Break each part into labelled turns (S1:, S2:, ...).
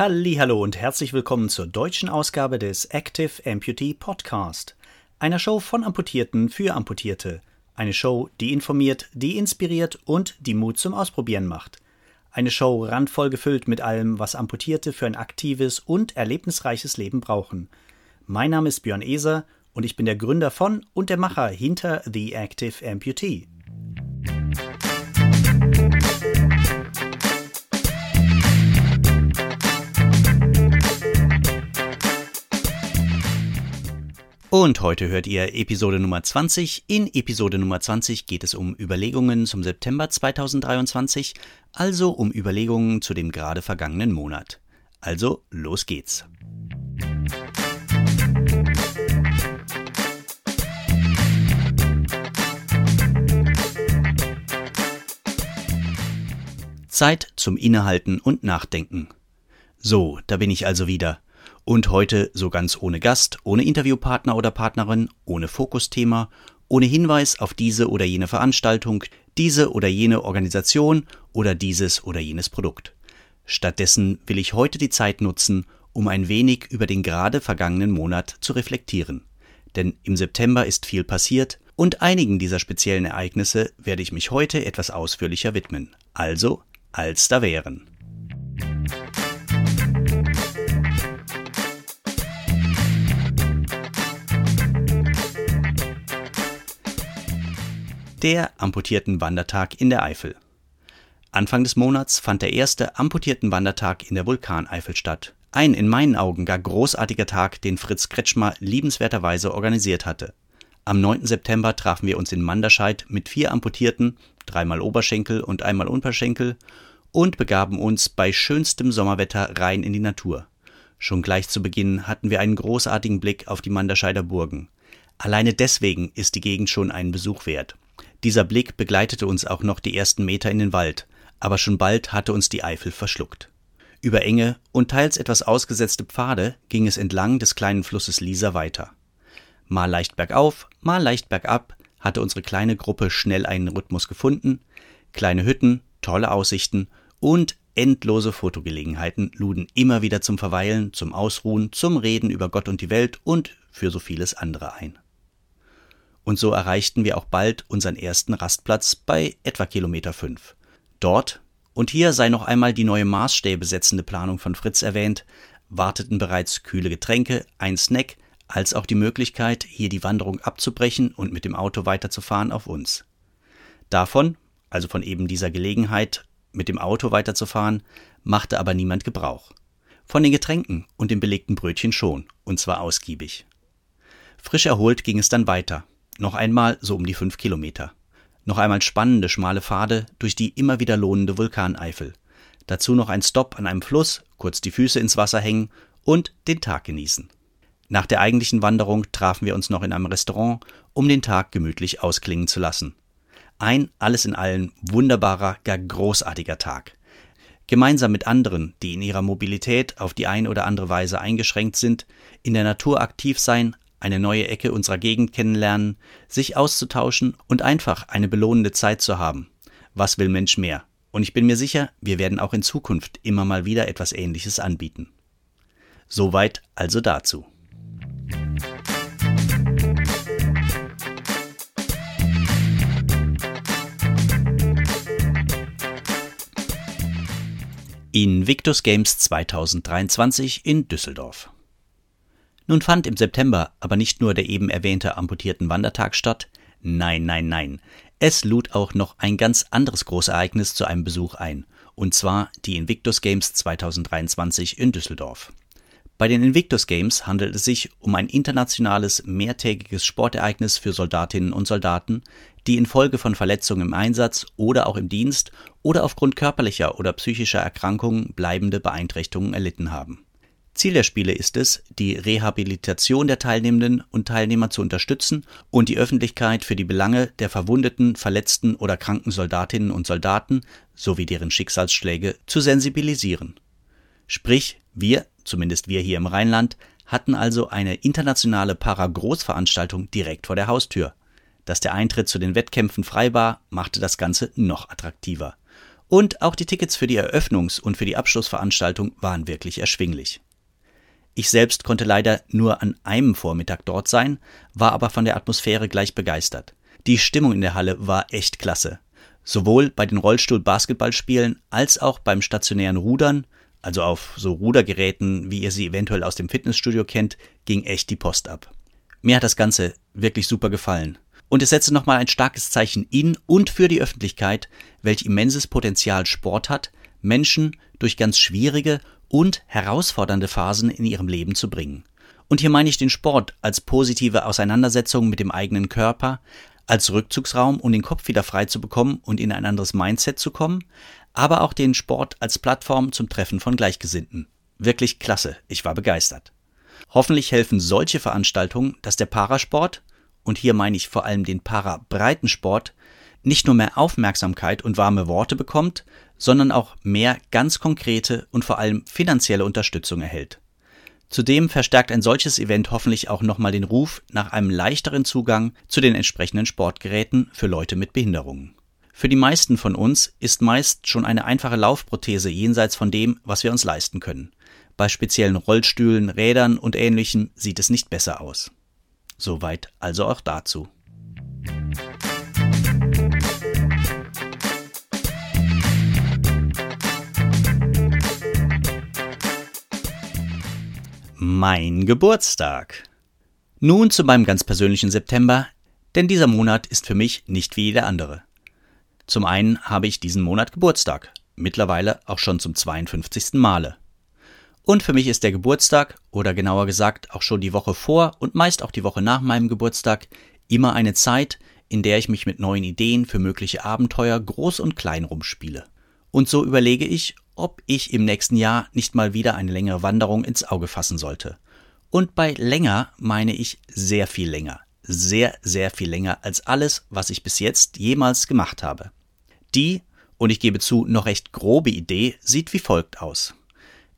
S1: Hallo und herzlich willkommen zur deutschen Ausgabe des Active Amputee Podcast, einer Show von Amputierten für Amputierte, eine Show, die informiert, die inspiriert und die Mut zum Ausprobieren macht. Eine Show randvoll gefüllt mit allem, was Amputierte für ein aktives und erlebnisreiches Leben brauchen. Mein Name ist Björn Eser und ich bin der Gründer von und der Macher hinter The Active Amputee. Und heute hört ihr Episode Nummer 20. In Episode Nummer 20 geht es um Überlegungen zum September 2023, also um Überlegungen zu dem gerade vergangenen Monat. Also, los geht's. Zeit zum Innehalten und Nachdenken. So, da bin ich also wieder. Und heute so ganz ohne Gast, ohne Interviewpartner oder Partnerin, ohne Fokusthema, ohne Hinweis auf diese oder jene Veranstaltung, diese oder jene Organisation oder dieses oder jenes Produkt. Stattdessen will ich heute die Zeit nutzen, um ein wenig über den gerade vergangenen Monat zu reflektieren. Denn im September ist viel passiert und einigen dieser speziellen Ereignisse werde ich mich heute etwas ausführlicher widmen. Also, als da wären. Der amputierten Wandertag in der Eifel. Anfang des Monats fand der erste amputierten Wandertag in der Vulkaneifel statt. Ein in meinen Augen gar großartiger Tag, den Fritz Kretschmer liebenswerterweise organisiert hatte. Am 9. September trafen wir uns in Manderscheid mit vier Amputierten, dreimal Oberschenkel und einmal Unterschenkel, und begaben uns bei schönstem Sommerwetter rein in die Natur. Schon gleich zu Beginn hatten wir einen großartigen Blick auf die Manderscheider Burgen. Alleine deswegen ist die Gegend schon einen Besuch wert. Dieser Blick begleitete uns auch noch die ersten Meter in den Wald, aber schon bald hatte uns die Eifel verschluckt. Über enge und teils etwas ausgesetzte Pfade ging es entlang des kleinen Flusses Lisa weiter. Mal leicht bergauf, mal leicht bergab hatte unsere kleine Gruppe schnell einen Rhythmus gefunden. Kleine Hütten, tolle Aussichten und endlose Fotogelegenheiten luden immer wieder zum Verweilen, zum Ausruhen, zum Reden über Gott und die Welt und für so vieles andere ein und so erreichten wir auch bald unseren ersten Rastplatz bei etwa Kilometer 5. Dort, und hier sei noch einmal die neue Maßstäbe setzende Planung von Fritz erwähnt, warteten bereits kühle Getränke, ein Snack, als auch die Möglichkeit, hier die Wanderung abzubrechen und mit dem Auto weiterzufahren auf uns. Davon, also von eben dieser Gelegenheit, mit dem Auto weiterzufahren, machte aber niemand Gebrauch. Von den Getränken und dem belegten Brötchen schon, und zwar ausgiebig. Frisch erholt ging es dann weiter, noch einmal so um die fünf Kilometer. Noch einmal spannende schmale Pfade durch die immer wieder lohnende Vulkaneifel. Dazu noch ein Stopp an einem Fluss, kurz die Füße ins Wasser hängen und den Tag genießen. Nach der eigentlichen Wanderung trafen wir uns noch in einem Restaurant, um den Tag gemütlich ausklingen zu lassen. Ein alles in allem wunderbarer, gar großartiger Tag. Gemeinsam mit anderen, die in ihrer Mobilität auf die eine oder andere Weise eingeschränkt sind, in der Natur aktiv sein, eine neue Ecke unserer Gegend kennenlernen, sich auszutauschen und einfach eine belohnende Zeit zu haben. Was will Mensch mehr? Und ich bin mir sicher, wir werden auch in Zukunft immer mal wieder etwas Ähnliches anbieten. Soweit also dazu. Invictus Games 2023 in Düsseldorf. Nun fand im September aber nicht nur der eben erwähnte amputierten Wandertag statt, nein, nein, nein, es lud auch noch ein ganz anderes Großereignis zu einem Besuch ein, und zwar die Invictus Games 2023 in Düsseldorf. Bei den Invictus Games handelt es sich um ein internationales, mehrtägiges Sportereignis für Soldatinnen und Soldaten, die infolge von Verletzungen im Einsatz oder auch im Dienst oder aufgrund körperlicher oder psychischer Erkrankungen bleibende Beeinträchtigungen erlitten haben. Ziel der Spiele ist es, die Rehabilitation der Teilnehmenden und Teilnehmer zu unterstützen und die Öffentlichkeit für die Belange der verwundeten, verletzten oder kranken Soldatinnen und Soldaten sowie deren Schicksalsschläge zu sensibilisieren. Sprich, wir, zumindest wir hier im Rheinland, hatten also eine internationale Para-Großveranstaltung direkt vor der Haustür. Dass der Eintritt zu den Wettkämpfen frei war, machte das Ganze noch attraktiver. Und auch die Tickets für die Eröffnungs- und für die Abschlussveranstaltung waren wirklich erschwinglich. Ich selbst konnte leider nur an einem Vormittag dort sein, war aber von der Atmosphäre gleich begeistert. Die Stimmung in der Halle war echt klasse. Sowohl bei den Rollstuhl-Basketballspielen als auch beim stationären Rudern, also auf so Rudergeräten, wie ihr sie eventuell aus dem Fitnessstudio kennt, ging echt die Post ab. Mir hat das Ganze wirklich super gefallen. Und es setze nochmal ein starkes Zeichen in und für die Öffentlichkeit, welch immenses Potenzial Sport hat, Menschen durch ganz schwierige und herausfordernde Phasen in ihrem Leben zu bringen. Und hier meine ich den Sport als positive Auseinandersetzung mit dem eigenen Körper, als Rückzugsraum, um den Kopf wieder frei zu bekommen und in ein anderes Mindset zu kommen, aber auch den Sport als Plattform zum Treffen von Gleichgesinnten. Wirklich klasse, ich war begeistert. Hoffentlich helfen solche Veranstaltungen, dass der Parasport, und hier meine ich vor allem den Para-Breitensport, nicht nur mehr Aufmerksamkeit und warme Worte bekommt, sondern auch mehr ganz konkrete und vor allem finanzielle Unterstützung erhält. Zudem verstärkt ein solches Event hoffentlich auch nochmal den Ruf nach einem leichteren Zugang zu den entsprechenden Sportgeräten für Leute mit Behinderungen. Für die meisten von uns ist meist schon eine einfache Laufprothese jenseits von dem, was wir uns leisten können. Bei speziellen Rollstühlen, Rädern und ähnlichem sieht es nicht besser aus. Soweit also auch dazu. Mein Geburtstag. Nun zu meinem ganz persönlichen September, denn dieser Monat ist für mich nicht wie jeder andere. Zum einen habe ich diesen Monat Geburtstag, mittlerweile auch schon zum 52. Male. Und für mich ist der Geburtstag, oder genauer gesagt auch schon die Woche vor und meist auch die Woche nach meinem Geburtstag, immer eine Zeit, in der ich mich mit neuen Ideen für mögliche Abenteuer groß und klein rumspiele. Und so überlege ich, ob ich im nächsten Jahr nicht mal wieder eine längere Wanderung ins Auge fassen sollte. Und bei länger meine ich sehr viel länger. Sehr, sehr viel länger als alles, was ich bis jetzt jemals gemacht habe. Die, und ich gebe zu, noch recht grobe Idee sieht wie folgt aus.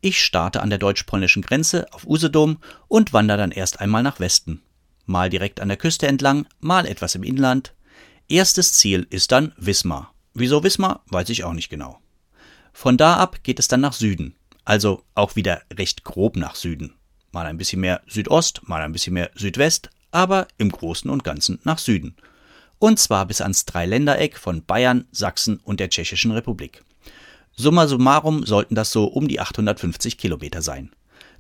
S1: Ich starte an der deutsch-polnischen Grenze auf Usedom und wandere dann erst einmal nach Westen. Mal direkt an der Küste entlang, mal etwas im Inland. Erstes Ziel ist dann Wismar. Wieso Wismar, weiß ich auch nicht genau. Von da ab geht es dann nach Süden, also auch wieder recht grob nach Süden. Mal ein bisschen mehr Südost, mal ein bisschen mehr Südwest, aber im Großen und Ganzen nach Süden. Und zwar bis ans Dreiländereck von Bayern, Sachsen und der Tschechischen Republik. Summa summarum sollten das so um die 850 Kilometer sein.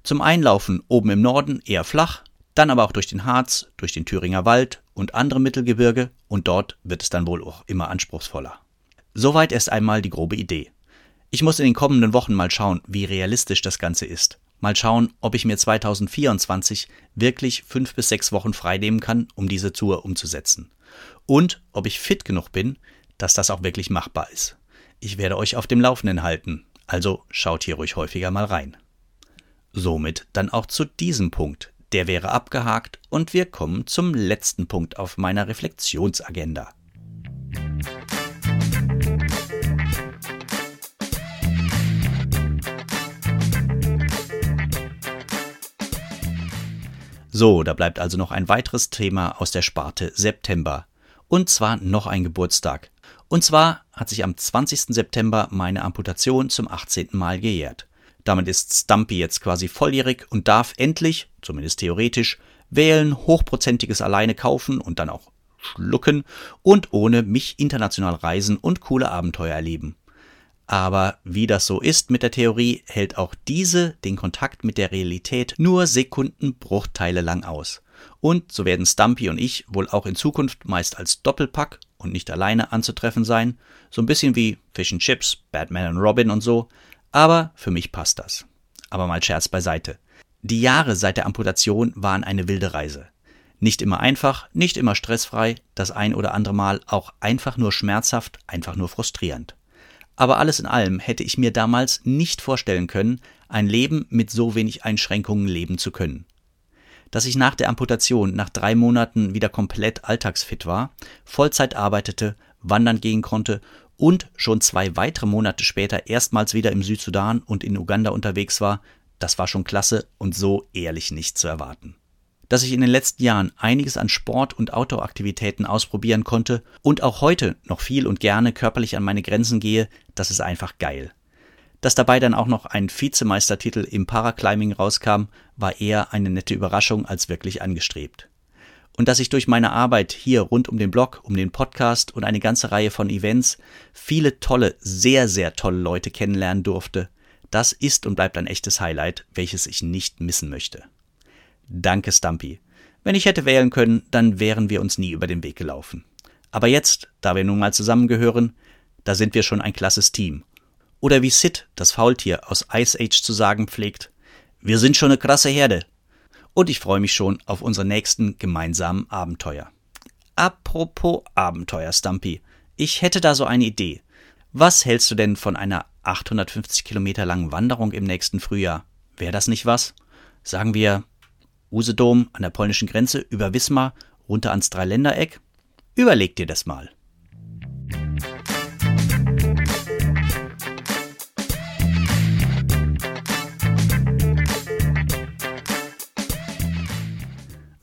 S1: Zum Einlaufen oben im Norden eher flach, dann aber auch durch den Harz, durch den Thüringer Wald und andere Mittelgebirge und dort wird es dann wohl auch immer anspruchsvoller. Soweit erst einmal die grobe Idee. Ich muss in den kommenden Wochen mal schauen, wie realistisch das Ganze ist. Mal schauen, ob ich mir 2024 wirklich fünf bis sechs Wochen freinehmen kann, um diese Tour umzusetzen. Und ob ich fit genug bin, dass das auch wirklich machbar ist. Ich werde euch auf dem Laufenden halten, also schaut hier ruhig häufiger mal rein. Somit dann auch zu diesem Punkt. Der wäre abgehakt und wir kommen zum letzten Punkt auf meiner Reflexionsagenda. So, da bleibt also noch ein weiteres Thema aus der Sparte September. Und zwar noch ein Geburtstag. Und zwar hat sich am 20. September meine Amputation zum 18. Mal gejährt. Damit ist Stumpy jetzt quasi volljährig und darf endlich, zumindest theoretisch, wählen, hochprozentiges alleine kaufen und dann auch schlucken und ohne mich international reisen und coole Abenteuer erleben. Aber wie das so ist mit der Theorie, hält auch diese den Kontakt mit der Realität nur Sekundenbruchteile lang aus. Und so werden Stumpy und ich wohl auch in Zukunft meist als Doppelpack und nicht alleine anzutreffen sein. So ein bisschen wie Fish and Chips, Batman und Robin und so. Aber für mich passt das. Aber mal Scherz beiseite. Die Jahre seit der Amputation waren eine wilde Reise. Nicht immer einfach, nicht immer stressfrei, das ein oder andere Mal auch einfach nur schmerzhaft, einfach nur frustrierend. Aber alles in allem hätte ich mir damals nicht vorstellen können, ein Leben mit so wenig Einschränkungen leben zu können. Dass ich nach der Amputation nach drei Monaten wieder komplett alltagsfit war, Vollzeit arbeitete, wandern gehen konnte und schon zwei weitere Monate später erstmals wieder im Südsudan und in Uganda unterwegs war, das war schon klasse und so ehrlich nicht zu erwarten. Dass ich in den letzten Jahren einiges an Sport- und Outdoor-Aktivitäten ausprobieren konnte und auch heute noch viel und gerne körperlich an meine Grenzen gehe, das ist einfach geil. Dass dabei dann auch noch ein Vizemeistertitel im Paraclimbing rauskam, war eher eine nette Überraschung als wirklich angestrebt. Und dass ich durch meine Arbeit hier rund um den Blog, um den Podcast und eine ganze Reihe von Events viele tolle, sehr, sehr tolle Leute kennenlernen durfte, das ist und bleibt ein echtes Highlight, welches ich nicht missen möchte. Danke, Stumpy. Wenn ich hätte wählen können, dann wären wir uns nie über den Weg gelaufen. Aber jetzt, da wir nun mal zusammengehören, da sind wir schon ein klasses Team. Oder wie Sid, das Faultier aus Ice Age zu sagen pflegt, wir sind schon eine krasse Herde. Und ich freue mich schon auf unsere nächsten gemeinsamen Abenteuer. Apropos Abenteuer, Stumpy. Ich hätte da so eine Idee. Was hältst du denn von einer 850 Kilometer langen Wanderung im nächsten Frühjahr? Wäre das nicht was? Sagen wir Usedom an der polnischen Grenze über Wismar runter ans Dreiländereck? Überleg dir das mal.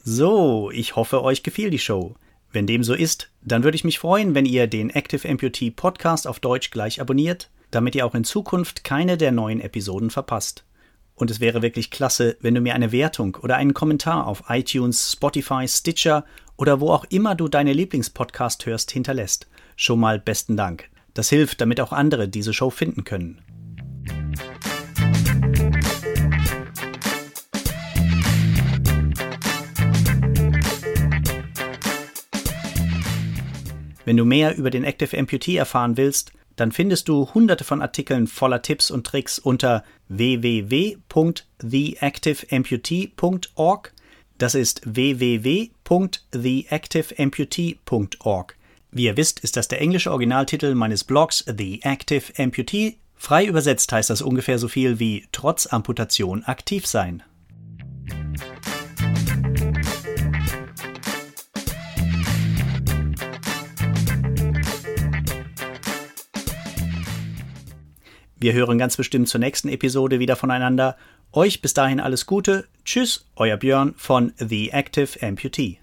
S1: So, ich hoffe, euch gefiel die Show. Wenn dem so ist, dann würde ich mich freuen, wenn ihr den Active Amputee Podcast auf Deutsch gleich abonniert, damit ihr auch in Zukunft keine der neuen Episoden verpasst. Und es wäre wirklich klasse, wenn du mir eine Wertung oder einen Kommentar auf iTunes, Spotify, Stitcher oder wo auch immer du deine Lieblingspodcast hörst, hinterlässt. Schon mal besten Dank. Das hilft, damit auch andere diese Show finden können. Wenn du mehr über den Active Amputee erfahren willst, dann findest du hunderte von Artikeln voller Tipps und Tricks unter www.theactiveamputee.org. Das ist www.theactiveamputee.org. Wie ihr wisst, ist das der englische Originaltitel meines Blogs The Active Amputee. Frei übersetzt heißt das ungefähr so viel wie trotz Amputation aktiv sein. Wir hören ganz bestimmt zur nächsten Episode wieder voneinander. Euch bis dahin alles Gute. Tschüss, euer Björn von The Active Amputee.